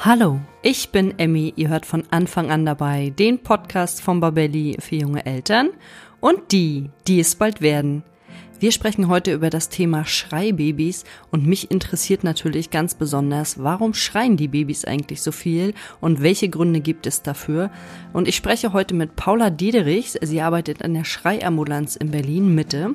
Hallo, ich bin Emmy. Ihr hört von Anfang an dabei den Podcast von Babelli für junge Eltern und die, die es bald werden. Wir sprechen heute über das Thema Schreibabys und mich interessiert natürlich ganz besonders, warum schreien die Babys eigentlich so viel und welche Gründe gibt es dafür? Und ich spreche heute mit Paula Diederichs. Sie arbeitet an der Schreiambulanz in Berlin Mitte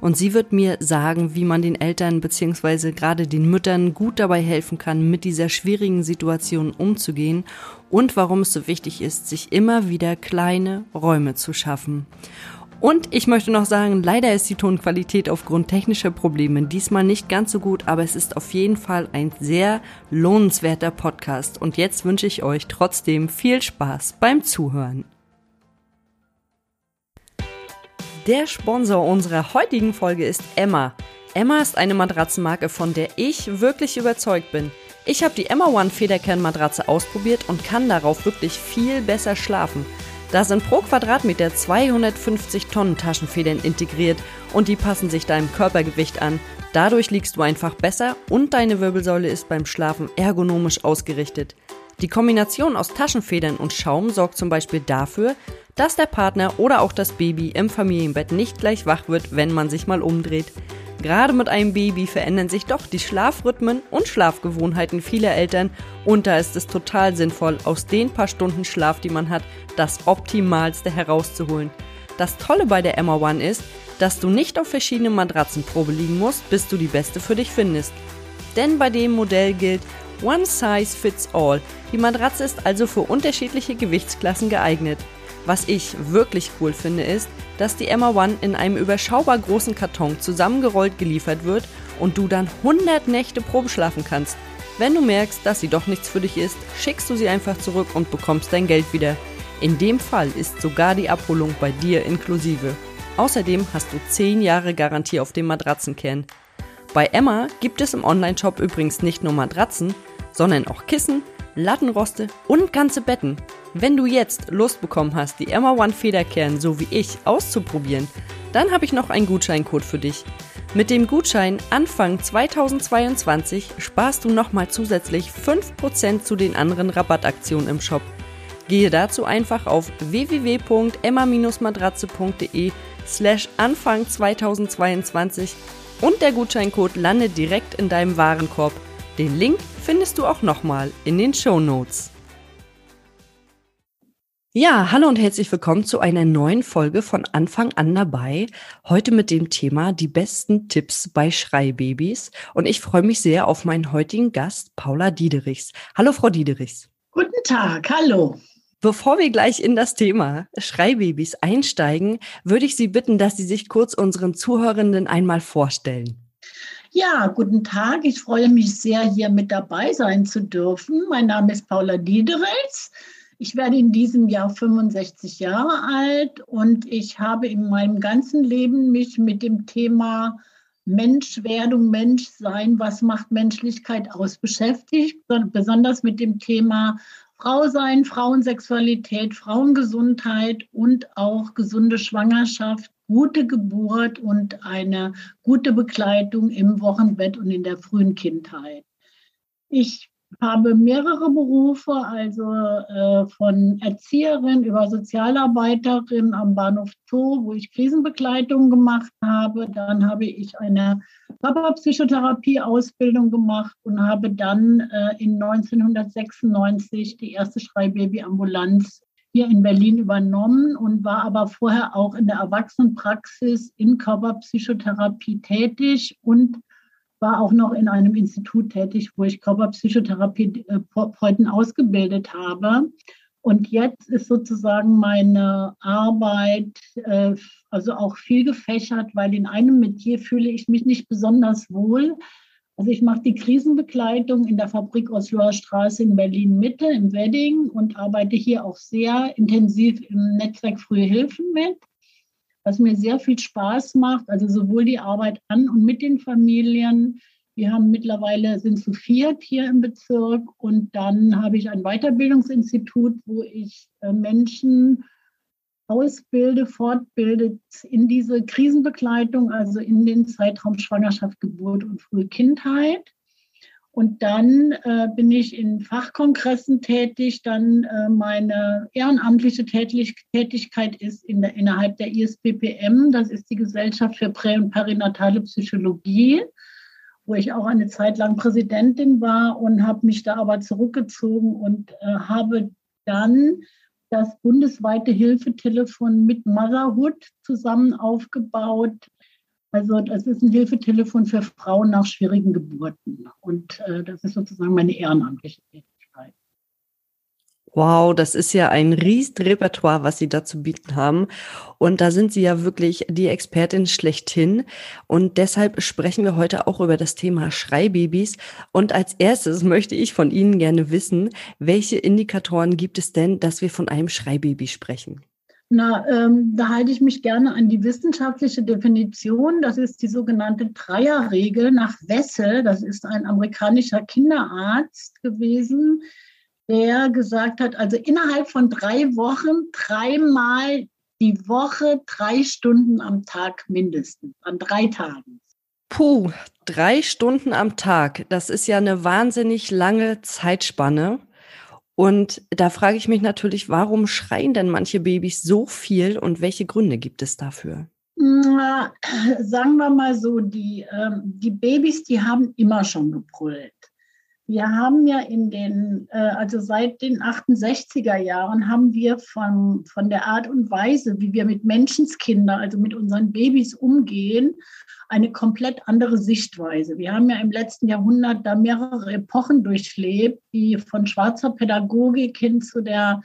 und sie wird mir sagen, wie man den Eltern bzw. gerade den Müttern gut dabei helfen kann, mit dieser schwierigen Situation umzugehen und warum es so wichtig ist, sich immer wieder kleine Räume zu schaffen. Und ich möchte noch sagen, leider ist die Tonqualität aufgrund technischer Probleme diesmal nicht ganz so gut, aber es ist auf jeden Fall ein sehr lohnenswerter Podcast. Und jetzt wünsche ich euch trotzdem viel Spaß beim Zuhören. Der Sponsor unserer heutigen Folge ist Emma. Emma ist eine Matratzenmarke, von der ich wirklich überzeugt bin. Ich habe die Emma One Federkernmatratze ausprobiert und kann darauf wirklich viel besser schlafen. Da sind pro Quadratmeter 250 Tonnen Taschenfedern integriert und die passen sich deinem Körpergewicht an. Dadurch liegst du einfach besser und deine Wirbelsäule ist beim Schlafen ergonomisch ausgerichtet. Die Kombination aus Taschenfedern und Schaum sorgt zum Beispiel dafür, dass der Partner oder auch das Baby im Familienbett nicht gleich wach wird, wenn man sich mal umdreht. Gerade mit einem Baby verändern sich doch die Schlafrhythmen und Schlafgewohnheiten vieler Eltern und da ist es total sinnvoll, aus den paar Stunden Schlaf, die man hat, das Optimalste herauszuholen. Das Tolle bei der Emma One ist, dass du nicht auf verschiedenen Matratzen Probe liegen musst, bis du die beste für dich findest. Denn bei dem Modell gilt One Size Fits All. Die Matratze ist also für unterschiedliche Gewichtsklassen geeignet. Was ich wirklich cool finde, ist, dass die Emma One in einem überschaubar großen Karton zusammengerollt geliefert wird und du dann 100 Nächte Probe schlafen kannst. Wenn du merkst, dass sie doch nichts für dich ist, schickst du sie einfach zurück und bekommst dein Geld wieder. In dem Fall ist sogar die Abholung bei dir inklusive. Außerdem hast du 10 Jahre Garantie auf dem Matratzenkern. Bei Emma gibt es im Onlineshop übrigens nicht nur Matratzen, sondern auch Kissen, Lattenroste und ganze Betten. Wenn du jetzt Lust bekommen hast, die Emma One Federkern so wie ich auszuprobieren, dann habe ich noch einen Gutscheincode für dich. Mit dem Gutschein Anfang 2022 sparst du nochmal zusätzlich 5% zu den anderen Rabattaktionen im Shop. Gehe dazu einfach auf www.emma-matratze.de slash Anfang 2022 und der Gutscheincode landet direkt in deinem Warenkorb. Den Link findest du auch nochmal in den Show Notes. Ja, hallo und herzlich willkommen zu einer neuen Folge von Anfang an dabei. Heute mit dem Thema die besten Tipps bei Schreibabys. Und ich freue mich sehr auf meinen heutigen Gast, Paula Diederichs. Hallo, Frau Diederichs. Guten Tag, hallo. Bevor wir gleich in das Thema Schreibabys einsteigen, würde ich Sie bitten, dass Sie sich kurz unseren Zuhörenden einmal vorstellen. Ja, guten Tag. Ich freue mich sehr, hier mit dabei sein zu dürfen. Mein Name ist Paula Diederels. Ich werde in diesem Jahr 65 Jahre alt und ich habe in meinem ganzen Leben mich mit dem Thema Menschwerdung, Menschsein, was macht Menschlichkeit aus beschäftigt, besonders mit dem Thema Frau sein, Frauensexualität, Frauengesundheit und auch gesunde Schwangerschaft, gute Geburt und eine gute Begleitung im Wochenbett und in der frühen Kindheit. Ich habe mehrere Berufe, also äh, von Erzieherin über Sozialarbeiterin am Bahnhof Zoo, wo ich Krisenbegleitung gemacht habe. Dann habe ich eine Papa-Psychotherapie-Ausbildung gemacht und habe dann äh, in 1996 die erste Schreibaby-Ambulanz hier in Berlin übernommen und war aber vorher auch in der Erwachsenenpraxis in Körperpsychotherapie tätig und war auch noch in einem Institut tätig, wo ich Körperpsychotherapeuten ausgebildet habe. Und jetzt ist sozusagen meine Arbeit äh, also auch viel gefächert, weil in einem Metier fühle ich mich nicht besonders wohl. Also ich mache die Krisenbegleitung in der Fabrik Osloer Straße in Berlin Mitte im Wedding und arbeite hier auch sehr intensiv im Netzwerk Frühe Hilfen mit was mir sehr viel Spaß macht. Also sowohl die Arbeit an und mit den Familien. Wir haben mittlerweile sind zu viert hier im Bezirk und dann habe ich ein Weiterbildungsinstitut, wo ich äh, Menschen ausbilde, fortbilde in diese Krisenbegleitung, also in den Zeitraum Schwangerschaft, Geburt und frühe Kindheit. Und dann äh, bin ich in Fachkongressen tätig. Dann äh, meine ehrenamtliche Tätig Tätigkeit ist in der, innerhalb der ISPPM. Das ist die Gesellschaft für Prä- und Perinatale Psychologie, wo ich auch eine Zeit lang Präsidentin war und habe mich da aber zurückgezogen und äh, habe dann das bundesweite Hilfetelefon mit Motherhood zusammen aufgebaut, also das ist ein Hilfetelefon für Frauen nach schwierigen Geburten. Und äh, das ist sozusagen meine ehrenamtliche Tätigkeit. Wow, das ist ja ein Riesenrepertoire, was Sie da zu bieten haben. Und da sind Sie ja wirklich die Expertin schlechthin. Und deshalb sprechen wir heute auch über das Thema Schreibabys. Und als erstes möchte ich von Ihnen gerne wissen, welche Indikatoren gibt es denn, dass wir von einem Schreibaby sprechen? Na, ähm, da halte ich mich gerne an die wissenschaftliche Definition. Das ist die sogenannte Dreierregel nach Wessel. Das ist ein amerikanischer Kinderarzt gewesen, der gesagt hat, also innerhalb von drei Wochen dreimal die Woche drei Stunden am Tag mindestens, an drei Tagen. Puh, drei Stunden am Tag. Das ist ja eine wahnsinnig lange Zeitspanne. Und da frage ich mich natürlich, warum schreien denn manche Babys so viel und welche Gründe gibt es dafür? Na, sagen wir mal so, die, ähm, die Babys, die haben immer schon gebrüllt. Wir haben ja in den, äh, also seit den 68er Jahren haben wir von, von der Art und Weise, wie wir mit Menschenskinder, also mit unseren Babys umgehen, eine komplett andere Sichtweise. Wir haben ja im letzten Jahrhundert da mehrere Epochen durchlebt, die von schwarzer Pädagogik hin zu der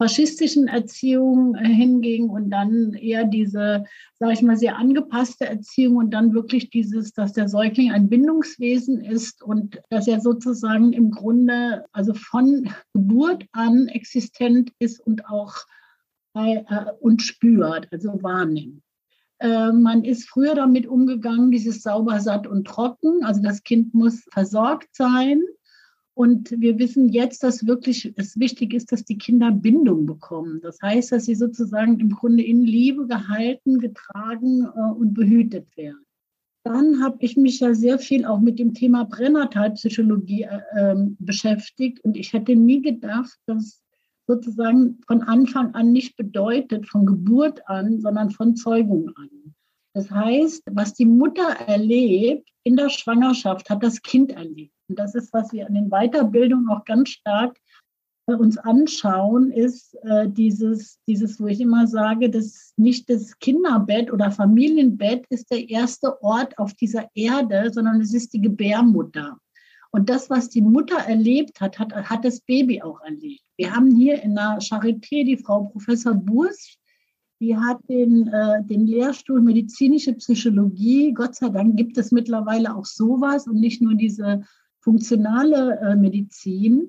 faschistischen Erziehung äh, hinging und dann eher diese, sage ich mal, sehr angepasste Erziehung und dann wirklich dieses, dass der Säugling ein Bindungswesen ist und dass er sozusagen im Grunde, also von Geburt an existent ist und auch äh, und spürt, also wahrnimmt. Äh, man ist früher damit umgegangen, dieses sauber, satt und trocken. Also das Kind muss versorgt sein. Und wir wissen jetzt, dass wirklich es wichtig ist, dass die Kinder Bindung bekommen. Das heißt, dass sie sozusagen im Grunde in Liebe gehalten, getragen äh, und behütet werden. Dann habe ich mich ja sehr viel auch mit dem Thema Pränatalpsychologie äh, ähm, beschäftigt. Und ich hätte nie gedacht, dass sozusagen von Anfang an nicht bedeutet, von Geburt an, sondern von Zeugung an. Das heißt, was die Mutter erlebt in der Schwangerschaft, hat das Kind erlebt. Und das ist, was wir an den Weiterbildungen auch ganz stark äh, uns anschauen, ist äh, dieses, dieses, wo ich immer sage, dass nicht das Kinderbett oder Familienbett ist der erste Ort auf dieser Erde, sondern es ist die Gebärmutter. Und das, was die Mutter erlebt hat, hat, hat das Baby auch erlebt. Wir haben hier in der Charité die Frau Professor Burs, die hat den, äh, den Lehrstuhl medizinische Psychologie. Gott sei Dank gibt es mittlerweile auch sowas und nicht nur diese funktionale äh, Medizin.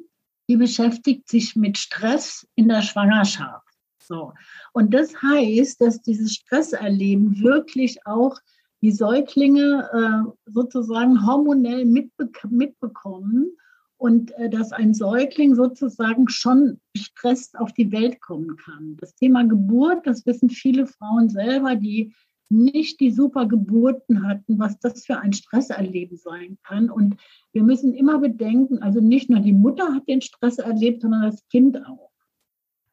Die beschäftigt sich mit Stress in der Schwangerschaft. So. Und das heißt, dass dieses Stresserleben wirklich auch die Säuglinge äh, sozusagen hormonell mitbe mitbekommen und äh, dass ein Säugling sozusagen schon gestresst auf die Welt kommen kann. Das Thema Geburt, das wissen viele Frauen selber, die nicht die super Geburten hatten, was das für ein Stresserleben sein kann. Und wir müssen immer bedenken, also nicht nur die Mutter hat den Stress erlebt, sondern das Kind auch.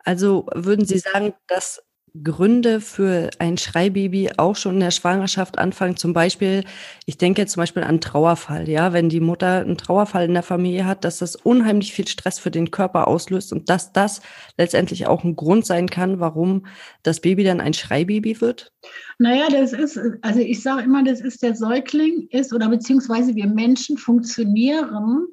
Also würden Sie sagen, dass Gründe für ein Schreibaby auch schon in der Schwangerschaft anfangen. Zum Beispiel, ich denke zum Beispiel an Trauerfall, ja, wenn die Mutter einen Trauerfall in der Familie hat, dass das unheimlich viel Stress für den Körper auslöst und dass das letztendlich auch ein Grund sein kann, warum das Baby dann ein Schreibaby wird? Naja, das ist, also ich sage immer, das ist der Säugling ist oder beziehungsweise wir Menschen funktionieren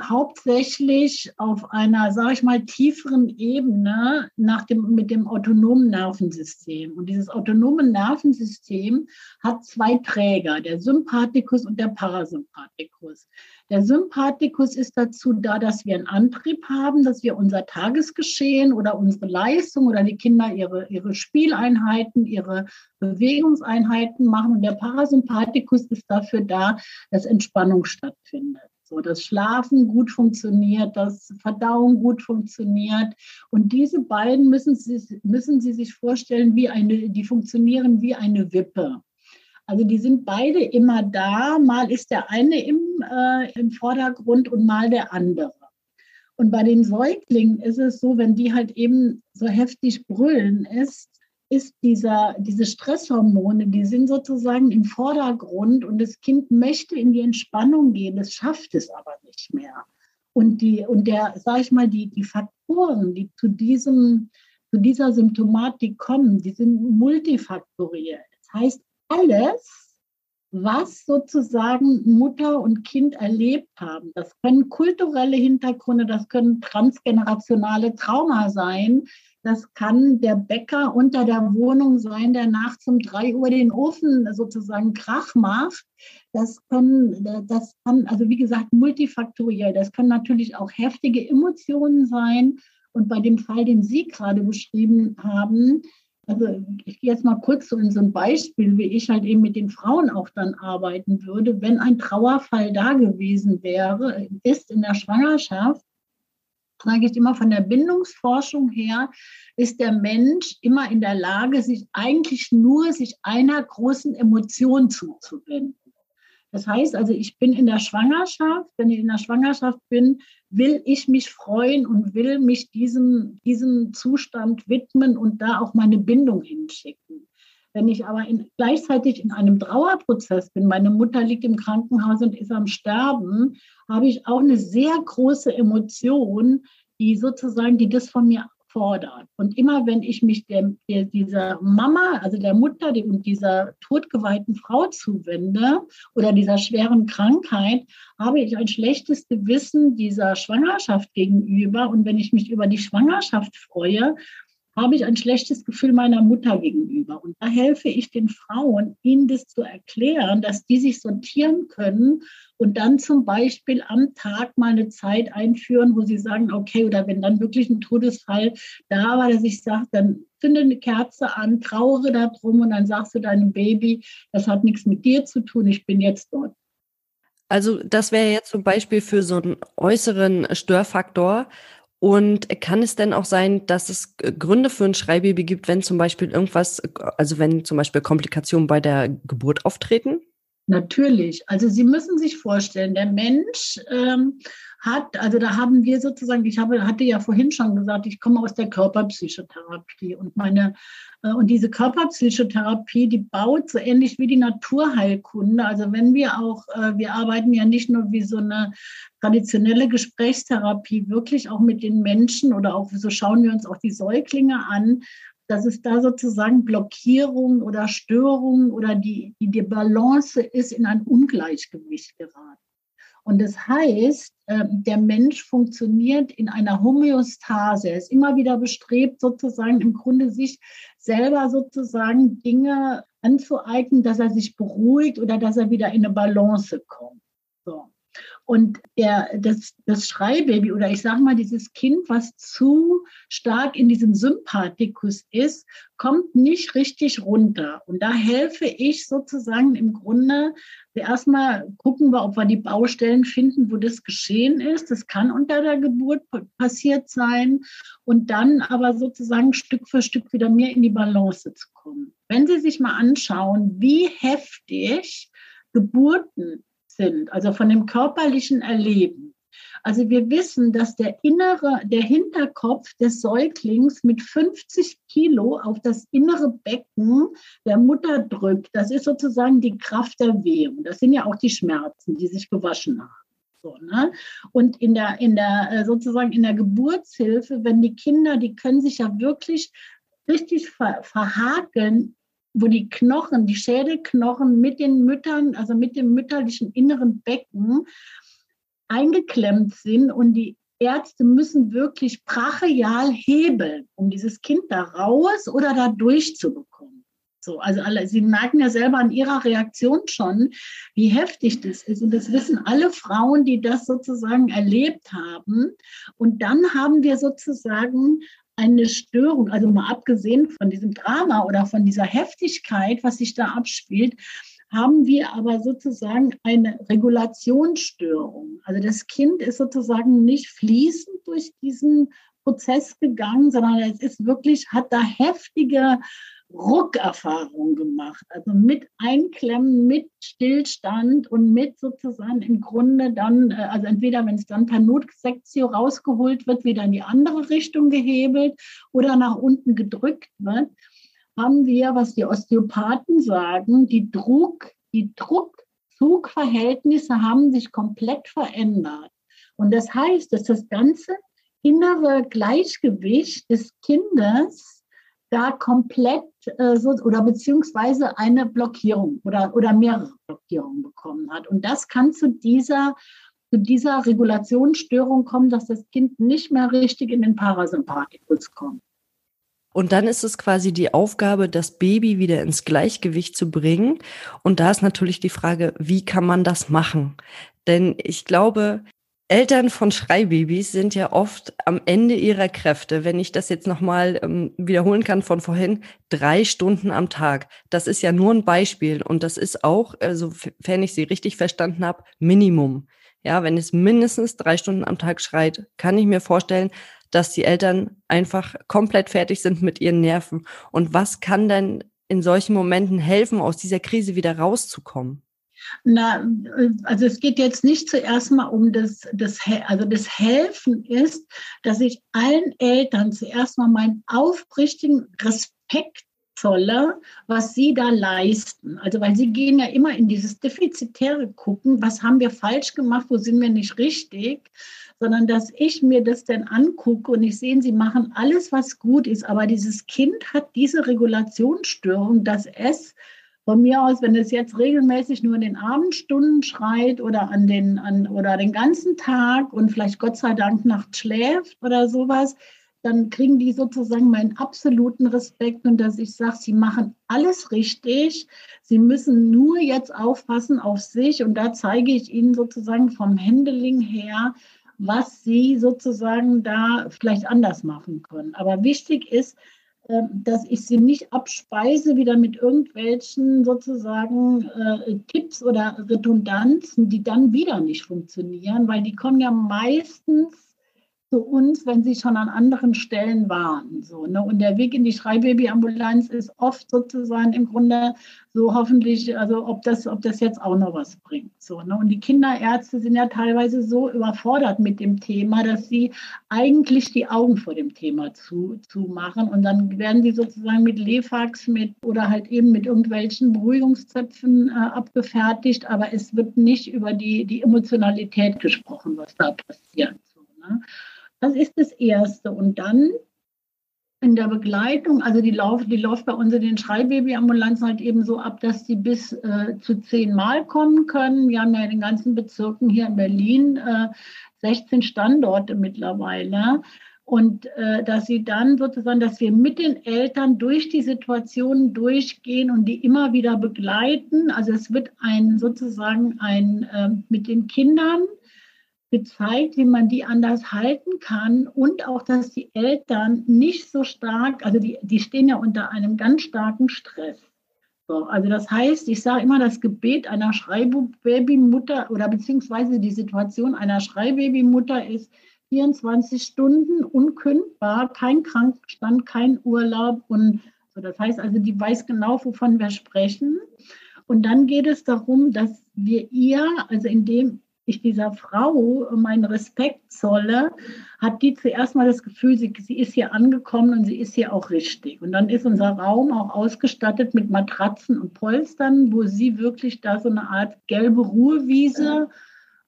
hauptsächlich auf einer, sage ich mal, tieferen Ebene nach dem, mit dem autonomen Nervensystem. Und dieses autonome Nervensystem hat zwei Träger, der Sympathikus und der Parasympathikus. Der Sympathikus ist dazu da, dass wir einen Antrieb haben, dass wir unser Tagesgeschehen oder unsere Leistung oder die Kinder ihre, ihre Spieleinheiten, ihre Bewegungseinheiten machen. Und der Parasympathikus ist dafür da, dass Entspannung stattfindet. So, dass Schlafen gut funktioniert, dass Verdauung gut funktioniert. Und diese beiden müssen Sie, müssen Sie sich vorstellen, wie eine, die funktionieren wie eine Wippe. Also die sind beide immer da. Mal ist der eine im, äh, im Vordergrund und mal der andere. Und bei den Säuglingen ist es so, wenn die halt eben so heftig brüllen, ist, ist dieser, diese Stresshormone, die sind sozusagen im Vordergrund und das Kind möchte in die Entspannung gehen, das schafft es aber nicht mehr. Und die, und der, sag ich mal, die, die Faktoren, die zu diesem, zu dieser Symptomatik kommen, die sind multifaktoriell. Das heißt, alles, was sozusagen Mutter und Kind erlebt haben. Das können kulturelle Hintergründe, das können transgenerationale Trauma sein. Das kann der Bäcker unter der Wohnung sein, der nachts um drei Uhr den Ofen sozusagen Krach macht. Das können, das kann, also wie gesagt, multifaktoriell. Das können natürlich auch heftige Emotionen sein. Und bei dem Fall, den Sie gerade beschrieben haben, also ich gehe jetzt mal kurz so in so ein Beispiel, wie ich halt eben mit den Frauen auch dann arbeiten würde. Wenn ein Trauerfall da gewesen wäre, ist in der Schwangerschaft, sage ich immer von der Bindungsforschung her, ist der Mensch immer in der Lage, sich eigentlich nur sich einer großen Emotion zuzuwenden. Das heißt also, ich bin in der Schwangerschaft. Wenn ich in der Schwangerschaft bin, will ich mich freuen und will mich diesem, diesem Zustand widmen und da auch meine Bindung hinschicken. Wenn ich aber in, gleichzeitig in einem Trauerprozess bin, meine Mutter liegt im Krankenhaus und ist am Sterben, habe ich auch eine sehr große Emotion, die sozusagen, die das von mir fordert. Und immer wenn ich mich der, dieser Mama, also der Mutter und dieser totgeweihten Frau zuwende oder dieser schweren Krankheit, habe ich ein schlechtes Gewissen dieser Schwangerschaft gegenüber. Und wenn ich mich über die Schwangerschaft freue, habe ich ein schlechtes Gefühl meiner Mutter gegenüber. Und da helfe ich den Frauen, ihnen das zu erklären, dass die sich sortieren können und dann zum Beispiel am Tag mal eine Zeit einführen, wo sie sagen, okay, oder wenn dann wirklich ein Todesfall da war, dass ich sage, dann zünde eine Kerze an, trauere darum und dann sagst du deinem Baby, das hat nichts mit dir zu tun, ich bin jetzt dort. Also das wäre jetzt zum Beispiel für so einen äußeren Störfaktor. Und kann es denn auch sein, dass es Gründe für ein Schreibaby gibt, wenn zum Beispiel irgendwas, also wenn zum Beispiel Komplikationen bei der Geburt auftreten? Natürlich. Also Sie müssen sich vorstellen, der Mensch ähm, hat, also da haben wir sozusagen, ich habe, hatte ja vorhin schon gesagt, ich komme aus der Körperpsychotherapie und meine, äh, und diese Körperpsychotherapie, die baut so ähnlich wie die Naturheilkunde. Also wenn wir auch, äh, wir arbeiten ja nicht nur wie so eine traditionelle Gesprächstherapie, wirklich auch mit den Menschen oder auch so schauen wir uns auch die Säuglinge an, dass es da sozusagen Blockierung oder Störung oder die, die Balance ist in ein Ungleichgewicht geraten. Und das heißt, ähm, der Mensch funktioniert in einer Homöostase. Er ist immer wieder bestrebt, sozusagen im Grunde sich selber sozusagen Dinge anzueignen, dass er sich beruhigt oder dass er wieder in eine Balance kommt. So. Und der, das, das Schreibaby oder ich sage mal, dieses Kind, was zu stark in diesem Sympathikus ist, kommt nicht richtig runter. Und da helfe ich sozusagen im Grunde, erstmal gucken wir, ob wir die Baustellen finden, wo das geschehen ist. Das kann unter der Geburt passiert sein. Und dann aber sozusagen Stück für Stück wieder mehr in die Balance zu kommen. Wenn Sie sich mal anschauen, wie heftig Geburten sind, also von dem körperlichen Erleben. Also wir wissen, dass der innere, der Hinterkopf des Säuglings mit 50 Kilo auf das innere Becken der Mutter drückt. Das ist sozusagen die Kraft der Wehung. Das sind ja auch die Schmerzen, die sich gewaschen haben. So, ne? Und in der, in der, äh, sozusagen in der Geburtshilfe, wenn die Kinder, die können sich ja wirklich richtig ver verhakeln wo die Knochen, die Schädelknochen mit den Müttern, also mit dem mütterlichen inneren Becken eingeklemmt sind und die Ärzte müssen wirklich brachial hebeln, um dieses Kind da raus oder da durchzubekommen. So, also alle, Sie merken ja selber an Ihrer Reaktion schon, wie heftig das ist. Und das wissen alle Frauen, die das sozusagen erlebt haben. Und dann haben wir sozusagen eine Störung, also mal abgesehen von diesem Drama oder von dieser Heftigkeit, was sich da abspielt, haben wir aber sozusagen eine Regulationsstörung. Also das Kind ist sozusagen nicht fließend durch diesen Prozess gegangen, sondern es ist wirklich, hat da heftige Ruckerfahrung gemacht. Also mit Einklemmen, mit Stillstand und mit sozusagen im Grunde dann, äh, also entweder wenn es dann per Notsektio rausgeholt wird, wieder in die andere Richtung gehebelt oder nach unten gedrückt wird, haben wir, was die Osteopathen sagen, die Druck, die Druck-Zug-Verhältnisse haben sich komplett verändert. Und das heißt, dass das ganze innere Gleichgewicht des Kindes da komplett äh, so, oder beziehungsweise eine Blockierung oder, oder mehrere Blockierungen bekommen hat. Und das kann zu dieser, zu dieser Regulationsstörung kommen, dass das Kind nicht mehr richtig in den Parasympathikus kommt. Und dann ist es quasi die Aufgabe, das Baby wieder ins Gleichgewicht zu bringen. Und da ist natürlich die Frage, wie kann man das machen? Denn ich glaube, Eltern von Schreibabys sind ja oft am Ende ihrer Kräfte. Wenn ich das jetzt nochmal ähm, wiederholen kann von vorhin, drei Stunden am Tag. Das ist ja nur ein Beispiel und das ist auch, also wenn ich Sie richtig verstanden habe, Minimum. Ja, wenn es mindestens drei Stunden am Tag schreit, kann ich mir vorstellen, dass die Eltern einfach komplett fertig sind mit ihren Nerven. Und was kann denn in solchen Momenten helfen, aus dieser Krise wieder rauszukommen? Na, also es geht jetzt nicht zuerst mal um das, das, also das Helfen ist, dass ich allen Eltern zuerst mal meinen aufrichtigen Respekt zolle, was sie da leisten. Also weil sie gehen ja immer in dieses defizitäre gucken, was haben wir falsch gemacht, wo sind wir nicht richtig, sondern dass ich mir das dann angucke und ich sehe, sie machen alles, was gut ist, aber dieses Kind hat diese Regulationsstörung, dass es von mir aus, wenn es jetzt regelmäßig nur in den Abendstunden schreit oder an den an, oder den ganzen Tag und vielleicht Gott sei Dank nachts schläft oder sowas, dann kriegen die sozusagen meinen absoluten Respekt und dass ich sage, sie machen alles richtig. Sie müssen nur jetzt aufpassen auf sich und da zeige ich ihnen sozusagen vom Handling her, was sie sozusagen da vielleicht anders machen können. Aber wichtig ist, dass ich sie nicht abspeise wieder mit irgendwelchen sozusagen äh, Tipps oder Redundanzen, die dann wieder nicht funktionieren, weil die kommen ja meistens zu uns, wenn sie schon an anderen Stellen waren. So, ne? Und der Weg in die Schreibabyambulanz ist oft sozusagen im Grunde so hoffentlich, also ob das, ob das jetzt auch noch was bringt. So, ne? Und die Kinderärzte sind ja teilweise so überfordert mit dem Thema, dass sie eigentlich die Augen vor dem Thema zu, zu machen. Und dann werden die sozusagen mit Lefax mit oder halt eben mit irgendwelchen Beruhigungszöpfen äh, abgefertigt, aber es wird nicht über die, die Emotionalität gesprochen, was da passiert. So, ne? Das ist das Erste. Und dann in der Begleitung, also die läuft, die läuft bei uns in den Schreibabyambulanzen halt eben so ab, dass die bis äh, zu zehn Mal kommen können. Wir haben ja in den ganzen Bezirken hier in Berlin äh, 16 Standorte mittlerweile. Und äh, dass sie dann sozusagen, dass wir mit den Eltern durch die Situationen durchgehen und die immer wieder begleiten. Also es wird ein sozusagen ein äh, mit den Kindern gezeigt, wie man die anders halten kann und auch, dass die Eltern nicht so stark, also die, die stehen ja unter einem ganz starken Stress. So, also das heißt, ich sage immer, das Gebet einer Schreibabymutter oder beziehungsweise die Situation einer Schreibabymutter ist 24 Stunden unkündbar, kein Krankenstand, kein Urlaub und so. Das heißt also, die weiß genau, wovon wir sprechen. Und dann geht es darum, dass wir ihr, also indem ich dieser Frau meinen Respekt zolle, hat die zuerst mal das Gefühl, sie, sie ist hier angekommen und sie ist hier auch richtig. Und dann ist unser Raum auch ausgestattet mit Matratzen und Polstern, wo sie wirklich da so eine Art gelbe Ruhewiese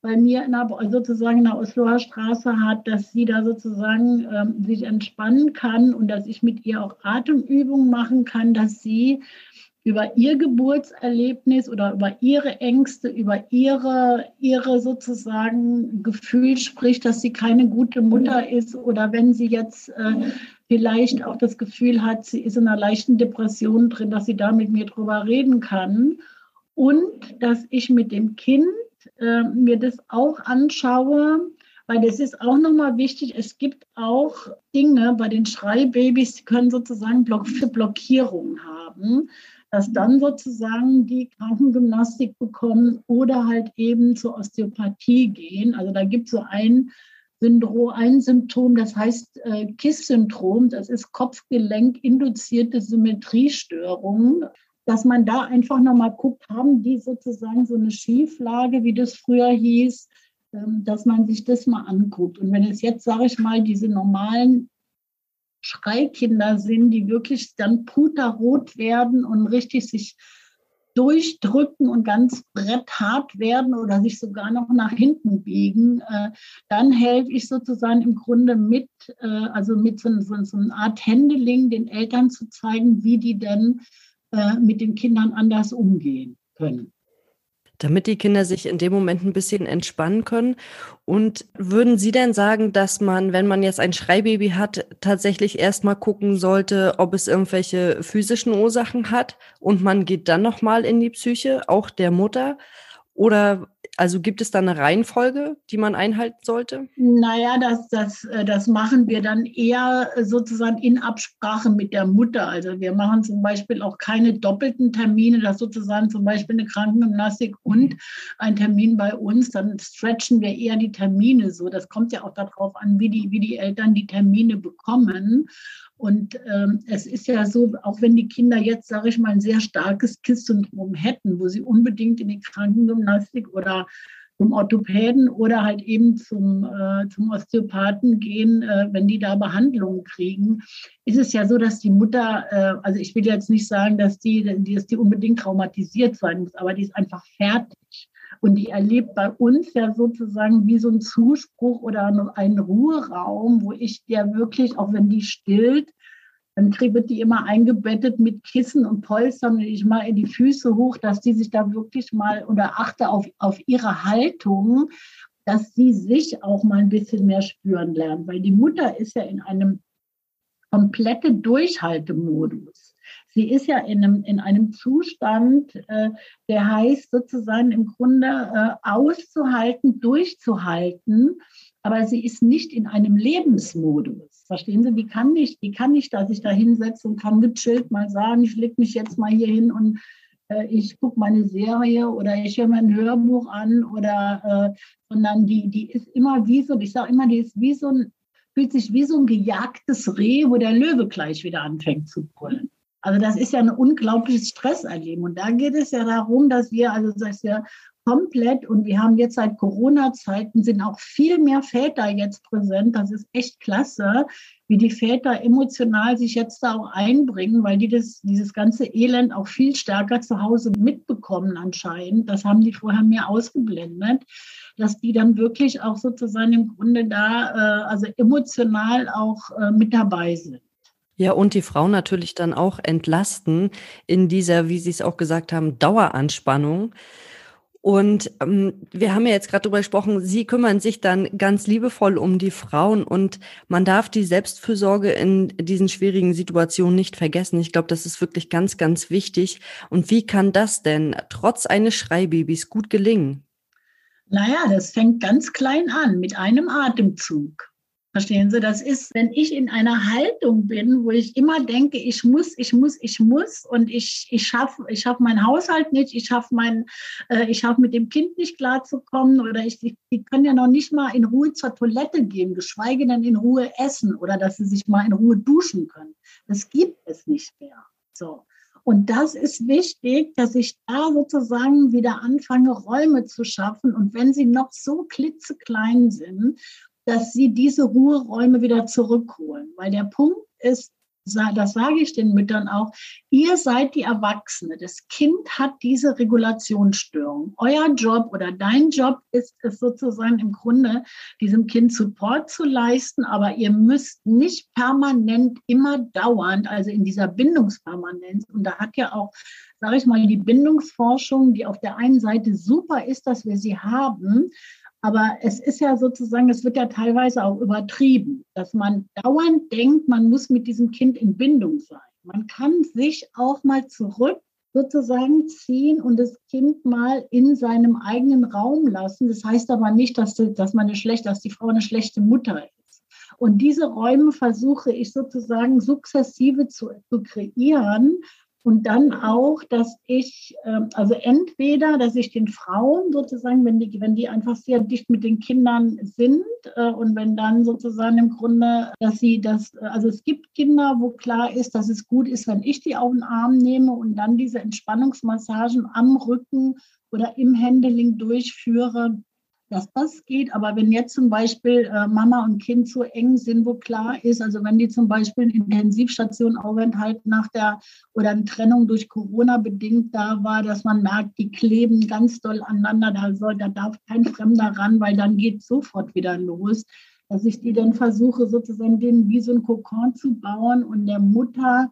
bei mir in der, sozusagen in der Osloer Straße hat, dass sie da sozusagen ähm, sich entspannen kann und dass ich mit ihr auch Atemübungen machen kann, dass sie über ihr Geburtserlebnis oder über ihre Ängste, über ihre, ihre sozusagen Gefühl spricht, dass sie keine gute Mutter ist oder wenn sie jetzt äh, vielleicht auch das Gefühl hat, sie ist in einer leichten Depression drin, dass sie da mit mir drüber reden kann und dass ich mit dem Kind äh, mir das auch anschaue, weil das ist auch nochmal wichtig. Es gibt auch Dinge bei den Schreibabys, die können sozusagen Block für Blockierungen haben dass dann sozusagen die Krankengymnastik bekommen oder halt eben zur Osteopathie gehen. Also da gibt es so ein Syndrom, ein Symptom, das heißt äh, KISS-Syndrom, das ist Kopfgelenk-induzierte Symmetriestörung, dass man da einfach nochmal guckt, haben die sozusagen so eine Schieflage, wie das früher hieß, ähm, dass man sich das mal anguckt. Und wenn es jetzt, sage ich mal, diese normalen Schreikinder sind, die wirklich dann puterrot werden und richtig sich durchdrücken und ganz bretthart werden oder sich sogar noch nach hinten biegen, äh, dann helfe ich sozusagen im Grunde mit, äh, also mit so, so, so einer Art Händeling den Eltern zu zeigen, wie die denn äh, mit den Kindern anders umgehen können damit die Kinder sich in dem Moment ein bisschen entspannen können. Und würden Sie denn sagen, dass man, wenn man jetzt ein Schreibaby hat, tatsächlich erstmal gucken sollte, ob es irgendwelche physischen Ursachen hat und man geht dann nochmal in die Psyche, auch der Mutter? Oder also gibt es da eine Reihenfolge, die man einhalten sollte? Naja, das, das, äh, das machen wir dann eher sozusagen in Absprache mit der Mutter. Also wir machen zum Beispiel auch keine doppelten Termine, dass sozusagen zum Beispiel eine Krankengymnastik und ein Termin bei uns, dann stretchen wir eher die Termine so. Das kommt ja auch darauf an, wie die, wie die Eltern die Termine bekommen. Und ähm, es ist ja so, auch wenn die Kinder jetzt, sage ich mal, ein sehr starkes KISS-Syndrom hätten, wo sie unbedingt in die Krankengymnastik oder zum Orthopäden oder halt eben zum, äh, zum Osteopathen gehen, äh, wenn die da Behandlungen kriegen, ist es ja so, dass die Mutter, äh, also ich will jetzt nicht sagen, dass die, dass die unbedingt traumatisiert sein muss, aber die ist einfach fertig. Und die erlebt bei uns ja sozusagen wie so ein Zuspruch oder einen Ruheraum, wo ich der wirklich, auch wenn die stillt, dann wird die immer eingebettet mit Kissen und Polstern und ich in die Füße hoch, dass die sich da wirklich mal oder achte auf, auf ihre Haltung, dass sie sich auch mal ein bisschen mehr spüren lernen. Weil die Mutter ist ja in einem komplette Durchhaltemodus. Sie ist ja in einem, in einem Zustand, äh, der heißt sozusagen im Grunde äh, auszuhalten, durchzuhalten, aber sie ist nicht in einem Lebensmodus. Verstehen Sie? Die kann nicht, die kann nicht, dass ich da hinsetze und kann gechillt mal sagen, ich leg mich jetzt mal hier hin und äh, ich gucke meine Serie oder ich höre mir ein Hörbuch an oder äh, sondern die, die ist immer wie so, ich sage immer, die ist wie so ein, fühlt sich wie so ein gejagtes Reh, wo der Löwe gleich wieder anfängt zu brüllen. Also das ist ja ein unglaubliches Stresserleben. Und da geht es ja darum, dass wir, also dass wir komplett und wir haben jetzt seit Corona-Zeiten sind auch viel mehr Väter jetzt präsent. Das ist echt klasse, wie die Väter emotional sich jetzt da auch einbringen, weil die das, dieses ganze Elend auch viel stärker zu Hause mitbekommen anscheinend. Das haben die vorher mehr ausgeblendet, dass die dann wirklich auch sozusagen im Grunde da, äh, also emotional auch äh, mit dabei sind. Ja, und die Frauen natürlich dann auch entlasten in dieser, wie Sie es auch gesagt haben, Daueranspannung. Und ähm, wir haben ja jetzt gerade darüber gesprochen, Sie kümmern sich dann ganz liebevoll um die Frauen und man darf die Selbstfürsorge in diesen schwierigen Situationen nicht vergessen. Ich glaube, das ist wirklich ganz, ganz wichtig. Und wie kann das denn trotz eines Schreibabys gut gelingen? Naja, das fängt ganz klein an mit einem Atemzug. Verstehen Sie, das ist, wenn ich in einer Haltung bin, wo ich immer denke, ich muss, ich muss, ich muss und ich, ich schaffe ich schaff meinen Haushalt nicht, ich schaffe äh, ich schaffe mit dem Kind nicht klarzukommen oder ich, ich, die können ja noch nicht mal in Ruhe zur Toilette gehen, geschweige denn in Ruhe essen oder dass sie sich mal in Ruhe duschen können. Das gibt es nicht mehr. So. Und das ist wichtig, dass ich da sozusagen wieder anfange, Räume zu schaffen. Und wenn sie noch so klitzeklein sind dass sie diese Ruheräume wieder zurückholen. Weil der Punkt ist, das sage ich den Müttern auch, ihr seid die Erwachsene. Das Kind hat diese Regulationsstörung. Euer Job oder dein Job ist es sozusagen im Grunde, diesem Kind Support zu leisten, aber ihr müsst nicht permanent, immer dauernd, also in dieser Bindungspermanenz, und da hat ja auch, sage ich mal, die Bindungsforschung, die auf der einen Seite super ist, dass wir sie haben, aber es ist ja sozusagen, es wird ja teilweise auch übertrieben, dass man dauernd denkt, man muss mit diesem Kind in Bindung sein. Man kann sich auch mal zurück sozusagen ziehen und das Kind mal in seinem eigenen Raum lassen. Das heißt aber nicht, dass, dass man eine schlechte, dass die Frau eine schlechte Mutter ist. Und diese Räume versuche ich sozusagen sukzessive zu, zu kreieren, Und dann auch, dass ich, ähm, also entweder, dass ich den Frauen sozusagen, wenn die, wenn die einfach sehr dicht mit den Kindern sind äh, und wenn dann sozusagen im Grunde, dass sie das, also es gibt Kinder, wo klar ist, dass es gut ist, wenn ich die auf den Arm nehme und dann diese Entspannungsmassagen am Rücken oder im Händeling durchführe dass das geht. Aber wenn jetzt zum Beispiel äh, Mama und Kind so eng sind, wo klar ist, also wenn die zum Beispiel in Intensivstation Aufenthalt nach der oder eine Trennung durch Corona bedingt da war, dass man merkt, die kleben ganz doll aneinander, da, soll, da darf kein Fremder ran, weil dann geht sofort wieder los. Dass ich die dann versuche, sozusagen den wie so ein Kokon zu bauen und der Mutter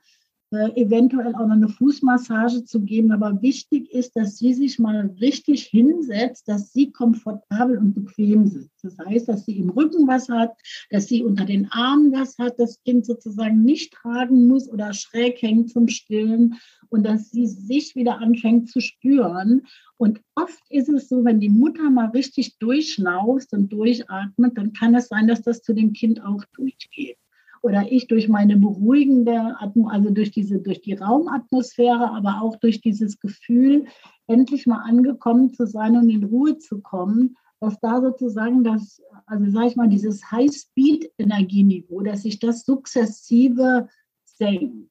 eventuell auch noch eine Fußmassage zu geben. Aber wichtig ist, dass sie sich mal richtig hinsetzt, dass sie komfortabel und bequem sitzt. Das heißt, dass sie im Rücken was hat, dass sie unter den Armen was hat, das Kind sozusagen nicht tragen muss oder schräg hängt zum Stillen und dass sie sich wieder anfängt zu spüren. Und oft ist es so, wenn die Mutter mal richtig durchschnauft und durchatmet, dann kann es sein, dass das zu dem Kind auch durchgeht oder ich durch meine beruhigende, also durch diese, durch die Raumatmosphäre, aber auch durch dieses Gefühl, endlich mal angekommen zu sein und in Ruhe zu kommen, dass da sozusagen das, also sage ich mal, dieses High-Speed-Energieniveau, dass sich das sukzessive senkt.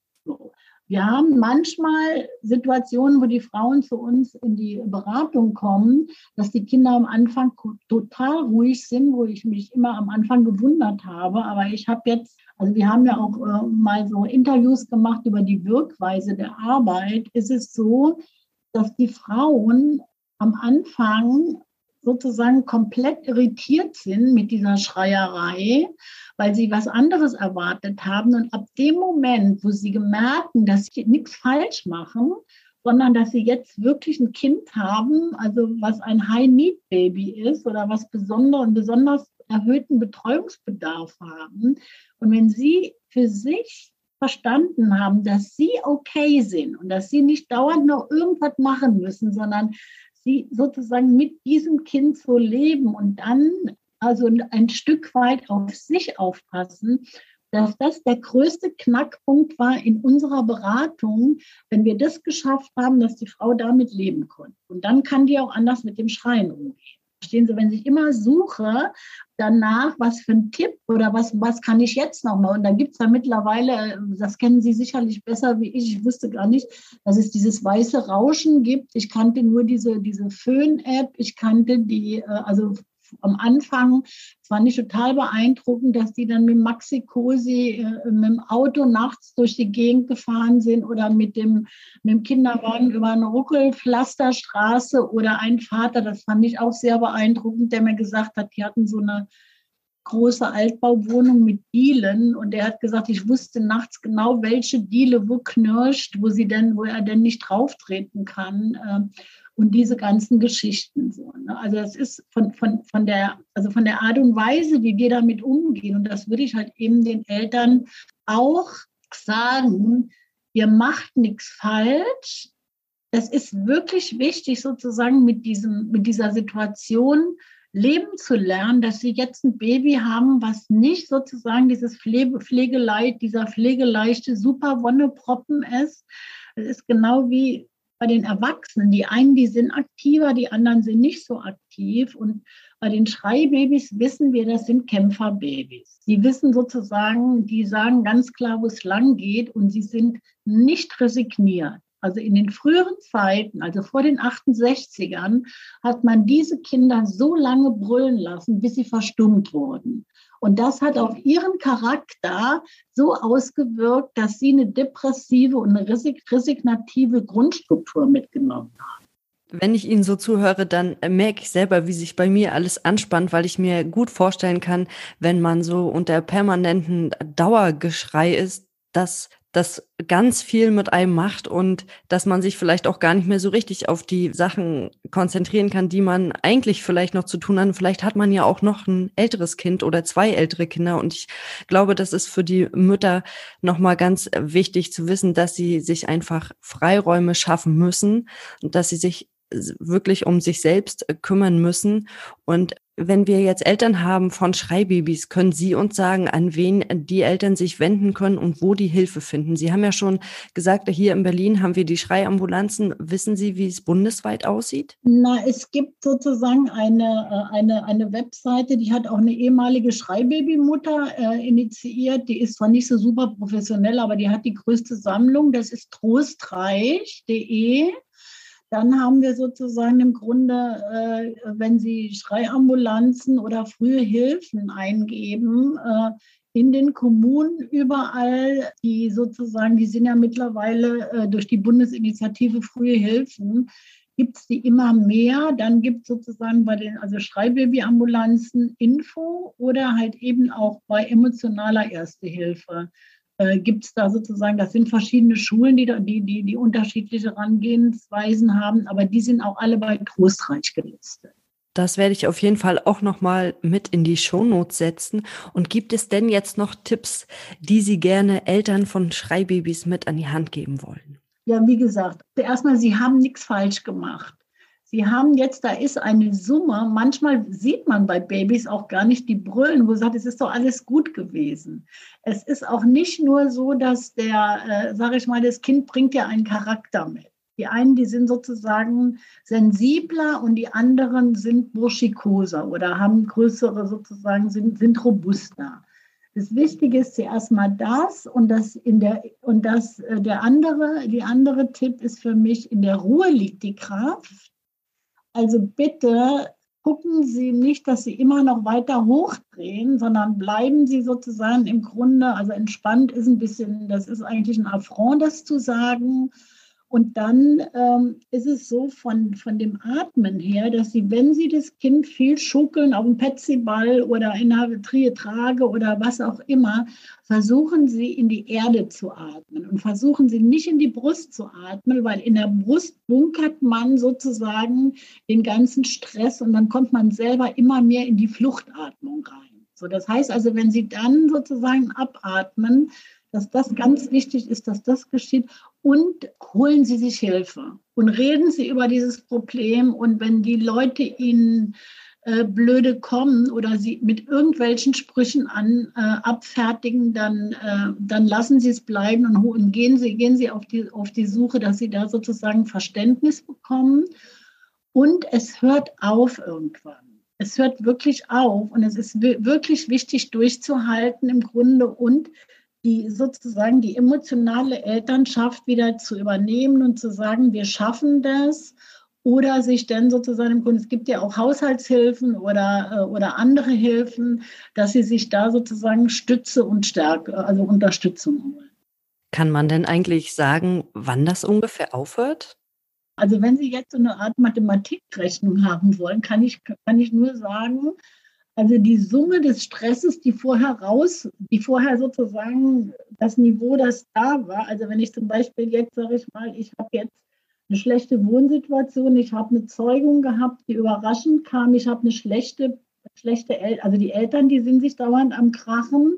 Wir haben manchmal Situationen, wo die Frauen zu uns in die Beratung kommen, dass die Kinder am Anfang total ruhig sind, wo ich mich immer am Anfang gewundert habe. Aber ich habe jetzt, also wir haben ja auch äh, mal so Interviews gemacht über die Wirkweise der Arbeit. Ist es so, dass die Frauen am Anfang sozusagen komplett irritiert sind mit dieser Schreierei, weil sie was anderes erwartet haben. Und ab dem Moment, wo sie merken, dass sie nichts falsch machen, sondern dass sie jetzt wirklich ein Kind haben, also was ein High-Need-Baby ist oder was besonder und besonders erhöhten Betreuungsbedarf haben. Und wenn sie für sich verstanden haben, dass sie okay sind und dass sie nicht dauernd noch irgendwas machen müssen, sondern sie sozusagen mit diesem Kind so leben und dann also ein Stück weit auf sich aufpassen, dass das der größte Knackpunkt war in unserer Beratung, wenn wir das geschafft haben, dass die Frau damit leben konnte. Und dann kann die auch anders mit dem Schreien umgehen. Verstehen Sie, wenn ich immer suche danach, was für ein Tipp oder was, was kann ich jetzt noch mal? Und da gibt es ja mittlerweile, das kennen Sie sicherlich besser wie ich, ich wusste gar nicht, dass es dieses weiße Rauschen gibt. Ich kannte nur diese, diese Föhn-App, ich kannte die, äh, also am Anfang, es war nicht total beeindruckend, dass die dann mit Maxi Cosi äh, mit dem Auto nachts durch die Gegend gefahren sind oder mit dem, mit dem Kinderwagen über eine Ruckelpflasterstraße oder ein Vater, das fand ich auch sehr beeindruckend, der mir gesagt hat, die hatten so eine große Altbauwohnung mit Dielen. Und er hat gesagt, ich wusste nachts genau, welche Diele wo knirscht, wo sie denn, wo er denn nicht drauftreten kann. Und diese ganzen Geschichten so. Ne? Also das ist von, von, von, der, also von der Art und Weise, wie wir damit umgehen. Und das würde ich halt eben den Eltern auch sagen, ihr macht nichts falsch. Es ist wirklich wichtig, sozusagen mit, diesem, mit dieser Situation leben zu lernen, dass sie jetzt ein Baby haben, was nicht sozusagen dieses Pflege, Pflegeleid, dieser pflegeleichte Superwonneproppen ist. Es ist genau wie bei den Erwachsenen. Die einen, die sind aktiver, die anderen sind nicht so aktiv. Und bei den Schreibabys wissen wir, das sind Kämpferbabys. Die wissen sozusagen, die sagen ganz klar, wo es lang geht und sie sind nicht resigniert. Also in den früheren Zeiten, also vor den 68ern, hat man diese Kinder so lange brüllen lassen, bis sie verstummt wurden. Und das hat auf ihren Charakter so ausgewirkt, dass sie eine depressive und eine resignative Grundstruktur mitgenommen haben. Wenn ich Ihnen so zuhöre, dann merke ich selber, wie sich bei mir alles anspannt, weil ich mir gut vorstellen kann, wenn man so unter permanenten Dauergeschrei ist, dass das ganz viel mit einem macht und dass man sich vielleicht auch gar nicht mehr so richtig auf die Sachen konzentrieren kann, die man eigentlich vielleicht noch zu tun hat. Vielleicht hat man ja auch noch ein älteres Kind oder zwei ältere Kinder und ich glaube, das ist für die Mütter nochmal ganz wichtig zu wissen, dass sie sich einfach Freiräume schaffen müssen und dass sie sich wirklich um sich selbst kümmern müssen. Und wenn wir jetzt Eltern haben von Schreibabys, können Sie uns sagen, an wen die Eltern sich wenden können und wo die Hilfe finden? Sie haben ja schon gesagt, hier in Berlin haben wir die Schreiambulanzen. Wissen Sie, wie es bundesweit aussieht? Na, es gibt sozusagen eine, äh, eine, eine Webseite, die hat auch eine ehemalige Schreibabymutter äh, initiiert. Die ist zwar nicht so super professionell, aber die hat die größte Sammlung. Das ist trostreich.de. Dann haben wir sozusagen im Grunde, äh, wenn Sie Schreiambulanzen oder frühe Hilfen eingeben, äh, in den Kommunen überall, die sozusagen, die sind ja mittlerweile äh, durch die Bundesinitiative Frühe Hilfen, gibt es die immer mehr. Dann gibt es sozusagen bei den also Schreibabyambulanzen Info oder halt eben auch bei emotionaler Erste Hilfe äh, gibt es da sozusagen, das sind verschiedene Schulen, die, die, die, die unterschiedliche Herangehensweisen haben, aber die sind auch alle bei Trostreich gelistet. Das werde ich auf jeden Fall auch nochmal mit in die Shownotes setzen. Und gibt es denn jetzt noch Tipps, die Sie gerne Eltern von Schreibabys mit an die Hand geben wollen? Ja, wie gesagt, erstmal, Sie haben nichts falsch gemacht. Sie haben jetzt, da ist eine Summe, manchmal sieht man bei Babys auch gar nicht die Brüllen, wo sagt, es ist doch alles gut gewesen. Es ist auch nicht nur so, dass der, äh, sage ich mal, das Kind bringt ja einen Charakter mit. Die einen, die sind sozusagen sensibler und die anderen sind burschikoser oder haben größere sozusagen, sind, sind robuster. Das Wichtige ist zuerst mal das und das in der und das äh, der andere die andere Tipp ist für mich in der Ruhe liegt die Kraft also bitte gucken Sie nicht, dass Sie immer noch weiter hochdrehen, sondern bleiben Sie sozusagen im Grunde, also entspannt ist ein bisschen, das ist eigentlich ein Affront, das zu sagen. Und dann ähm, ist es so von, von dem Atmen her, dass Sie, wenn Sie das Kind viel schuckeln auf dem Petsyball oder in einer Trage oder was auch immer, versuchen Sie in die Erde zu atmen und versuchen Sie nicht in die Brust zu atmen, weil in der Brust bunkert man sozusagen den ganzen Stress und dann kommt man selber immer mehr in die Fluchtatmung rein. So, das heißt also, wenn Sie dann sozusagen abatmen, dass das ganz wichtig ist, dass das geschieht. Und holen Sie sich Hilfe und reden Sie über dieses Problem. Und wenn die Leute Ihnen äh, blöde kommen oder Sie mit irgendwelchen Sprüchen an, äh, abfertigen, dann, äh, dann lassen Sie es bleiben und, und, gehen, Sie, gehen Sie auf die, auf die Suche, dass Sie da sozusagen Verständnis bekommen. Und es hört auf irgendwann. Es hört wirklich auf und es ist wirklich wichtig durchzuhalten im Grunde und die sozusagen die emotionale Elternschaft wieder zu übernehmen und zu sagen, wir schaffen das oder sich dann sozusagen im Grunde, es gibt ja auch Haushaltshilfen oder, äh, oder andere Hilfen, dass sie sich da sozusagen Stütze und Stärke, also Unterstützung holen. Kann man denn eigentlich sagen, wann das ungefähr aufhört? Also wenn Sie jetzt so eine Art Mathematikrechnung haben wollen, kann ich, kann ich nur sagen, also die Summe des Stresses, die vorher raus, die vorher sozusagen das Niveau, das da war. Also wenn ich zum Beispiel jetzt sage ich mal, ich habe jetzt eine schlechte Wohnsituation, ich habe eine Zeugung gehabt, die überraschend kam, ich habe eine schlechte, schlechte El also die Eltern, die sind sich dauernd am Krachen.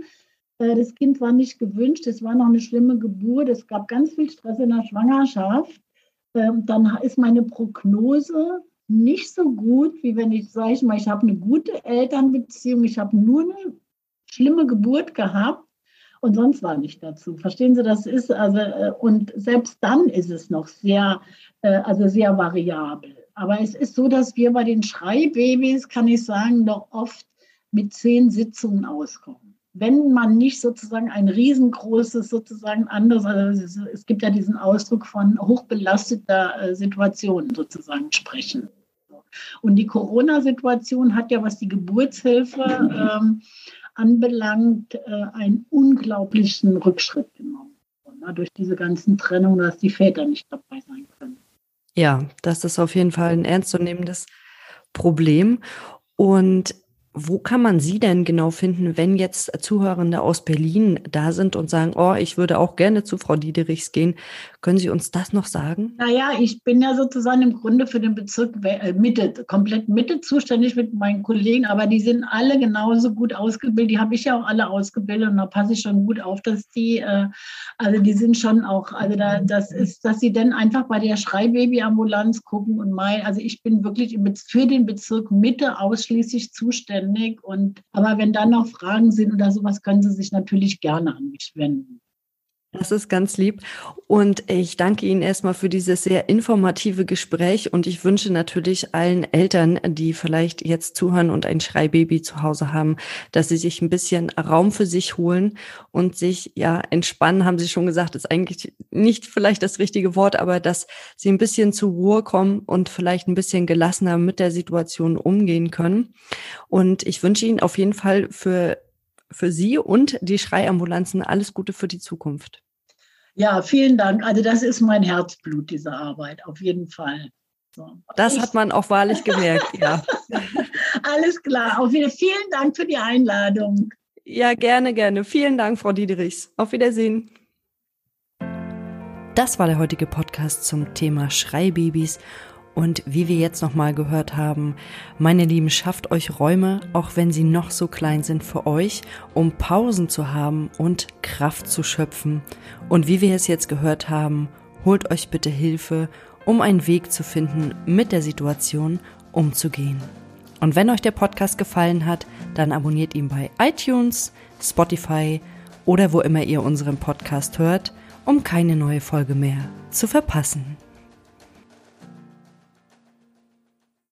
Äh, das Kind war nicht gewünscht, es war noch eine schlimme Geburt, es gab ganz viel Stress in der Schwangerschaft. Ähm, dann ist meine Prognose nicht so gut, wie wenn ich sage ich mal, ich habe eine gute Elternbeziehung, ich habe nur eine schlimme Geburt gehabt und sonst war nicht dazu. Verstehen Sie, das ist also äh, und selbst dann ist es noch sehr äh, also sehr variabel. Aber es ist so, dass wir bei den Schreibabys, kann ich sagen, noch oft mit zehn Sitzungen auskommen. Wenn man nicht sozusagen ein riesengroßes, sozusagen anderes, also es gibt ja diesen Ausdruck von hochbelasteter äh, Situation sozusagen sprechen. Und die Corona-Situation hat ja, was die Geburtshilfe ähm, anbelangt, äh, einen unglaublichen Rückschritt genommen. Und, durch diese ganzen Trennungen, dass die Väter nicht dabei sein können. Ja, das ist auf jeden Fall ein ernstzunehmendes Problem. Und wo kann man Sie denn genau finden, wenn jetzt Zuhörende aus Berlin da sind und sagen, oh, ich würde auch gerne zu Frau Diederichs gehen? Können Sie uns das noch sagen? Naja, ich bin ja sozusagen im Grunde für den Bezirk äh, Mitte, komplett Mitte zuständig mit meinen Kollegen, aber die sind alle genauso gut ausgebildet. Die habe ich ja auch alle ausgebildet und da passe ich schon gut auf, dass die, äh, also die sind schon auch, also da, das ist, dass sie dann einfach bei der Schreibabyambulanz gucken und mein, also ich bin wirklich für den Bezirk Mitte ausschließlich zuständig zuständig. Und, aber wenn dann noch Fragen sind oder sowas, können Sie sich natürlich gerne an mich wenden. Das ist ganz lieb. Und ich danke Ihnen erstmal für dieses sehr informative Gespräch. Und ich wünsche natürlich allen Eltern, die vielleicht jetzt zuhören und ein Schreibaby zu Hause haben, dass sie sich ein bisschen Raum für sich holen und sich ja entspannen, haben Sie schon gesagt, ist eigentlich nicht vielleicht das richtige Wort, aber dass sie ein bisschen zur Ruhe kommen und vielleicht ein bisschen gelassener mit der Situation umgehen können. Und ich wünsche Ihnen auf jeden Fall für für Sie und die Schreiambulanzen alles Gute für die Zukunft. Ja, vielen Dank. Also das ist mein Herzblut, diese Arbeit, auf jeden Fall. So. Das ich, hat man auch wahrlich gemerkt, ja. Alles klar. Auf wieder vielen Dank für die Einladung. Ja, gerne, gerne. Vielen Dank, Frau Diederichs. Auf Wiedersehen. Das war der heutige Podcast zum Thema Schreibabys. Und wie wir jetzt nochmal gehört haben, meine Lieben, schafft euch Räume, auch wenn sie noch so klein sind für euch, um Pausen zu haben und Kraft zu schöpfen. Und wie wir es jetzt gehört haben, holt euch bitte Hilfe, um einen Weg zu finden, mit der Situation umzugehen. Und wenn euch der Podcast gefallen hat, dann abonniert ihn bei iTunes, Spotify oder wo immer ihr unseren Podcast hört, um keine neue Folge mehr zu verpassen.